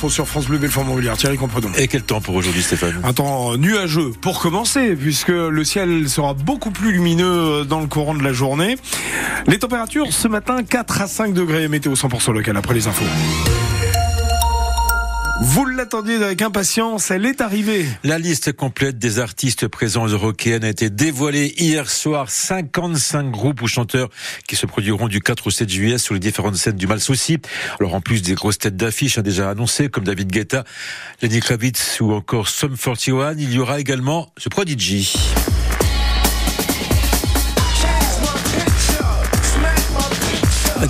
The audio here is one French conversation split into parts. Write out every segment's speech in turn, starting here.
l'info sur France Bleu Belfort Montbéliard. Thierry Compredon. Et quel temps pour aujourd'hui, Stéphane? Un temps nuageux pour commencer, puisque le ciel sera beaucoup plus lumineux dans le courant de la journée. Les températures ce matin 4 à 5 degrés, météo 100% local après les infos. Vous l'attendiez avec impatience, elle est arrivée. La liste complète des artistes présents aux Eurokéennes a été dévoilée hier soir. 55 groupes ou chanteurs qui se produiront du 4 au 7 juillet sur les différentes scènes du Mal Souci. Alors en plus des grosses têtes d'affiches hein, déjà annoncées comme David Guetta, Lenny Kravitz ou encore Sum 41, il y aura également ce Prodigy.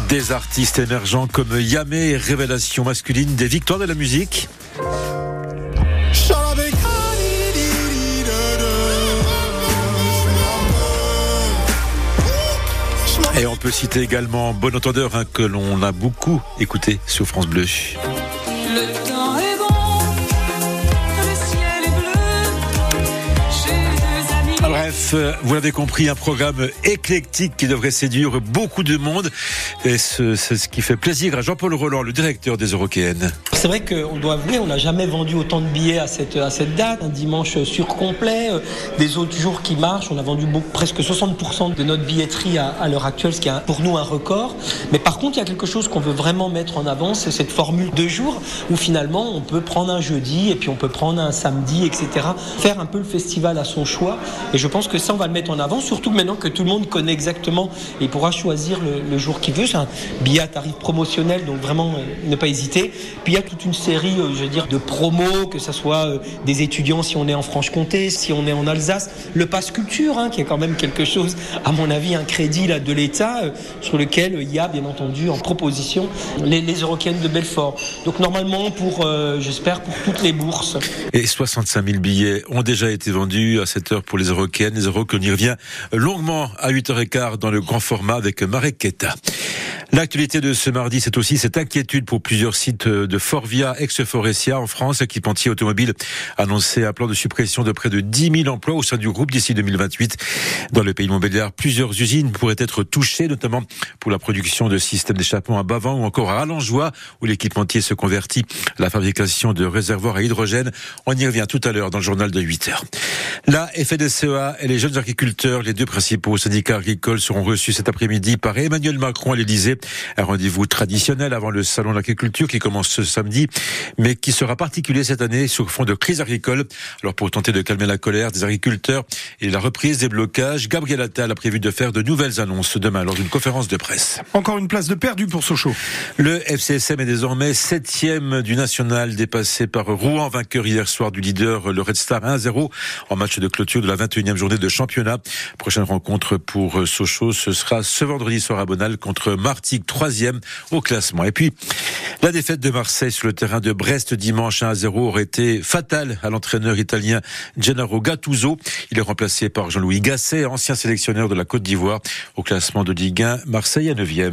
Des artistes émergents comme Yamé, révélation masculine des victoires de la musique. Et on peut citer également Bon Entendeur hein, que l'on a beaucoup écouté sur France Bleu. Bref, vous l'avez compris, un programme éclectique qui devrait séduire beaucoup de monde. Et c'est ce qui fait plaisir à Jean-Paul Roland, le directeur des Eurokéennes. C'est vrai qu'on doit avouer, on n'a jamais vendu autant de billets à cette, à cette date. Un dimanche surcomplet, euh, des autres jours qui marchent. On a vendu beaucoup, presque 60% de notre billetterie à, à l'heure actuelle, ce qui est pour nous un record. Mais par contre, il y a quelque chose qu'on veut vraiment mettre en avant, c'est cette formule de jours où finalement on peut prendre un jeudi et puis on peut prendre un samedi, etc. Faire un peu le festival à son choix. Et je pense que ça, on va le mettre en avant, surtout maintenant que tout le monde connaît exactement et pourra choisir le, jour qu'il veut. C'est un billet à tarif promotionnel, donc vraiment euh, ne pas hésiter. Puis il y a toute une série, euh, je veux dire, de promos, que ce soit euh, des étudiants si on est en Franche-Comté, si on est en Alsace. Le pass culture, hein, qui est quand même quelque chose, à mon avis, un crédit là, de l'État, sur lequel il y a bien entendu en proposition les, les Eurocaines de Belfort. Donc normalement, pour, j'espère, pour toutes les bourses. Et 65 000 billets ont déjà été vendus à cette heure pour les Eurocaines. Les Euros qu'on y revient longuement à 8h15 dans le grand format avec Marek Keta. L'actualité de ce mardi, c'est aussi cette inquiétude pour plusieurs sites de Forvia, ex-Forestia en France. L'équipementier automobile annoncé un plan de suppression de près de 10 000 emplois au sein du groupe d'ici 2028. Dans le pays de Montbéliard, plusieurs usines pourraient être touchées, notamment pour la production de systèmes d'échappement à Bavant ou encore à Allenjoie, où l'équipementier se convertit à la fabrication de réservoirs à hydrogène. On y revient tout à l'heure dans le journal de 8 heures. La FNSEA et les jeunes agriculteurs, les deux principaux syndicats agricoles, seront reçus cet après-midi par Emmanuel Macron à l'Élysée. Un rendez-vous traditionnel avant le salon de l'agriculture qui commence ce samedi, mais qui sera particulier cette année sur fond de crise agricole. Alors pour tenter de calmer la colère des agriculteurs et la reprise des blocages, Gabriel Attal a prévu de faire de nouvelles annonces demain lors d'une conférence de presse. Encore une place de perdu pour Sochaux. Le FCSM est désormais septième du national, dépassé par Rouen, vainqueur hier soir du leader le Red Star 1-0 en match de clôture de la 21e journée de championnat. Prochaine rencontre pour Sochaux, ce sera ce vendredi soir à Bonal contre Troisième au classement. Et puis, la défaite de Marseille sur le terrain de Brest dimanche 1 0 aurait été fatale à l'entraîneur italien Gennaro Gattuso. Il est remplacé par Jean-Louis Gasset, ancien sélectionneur de la Côte d'Ivoire. Au classement de Ligue 1, Marseille à 9e.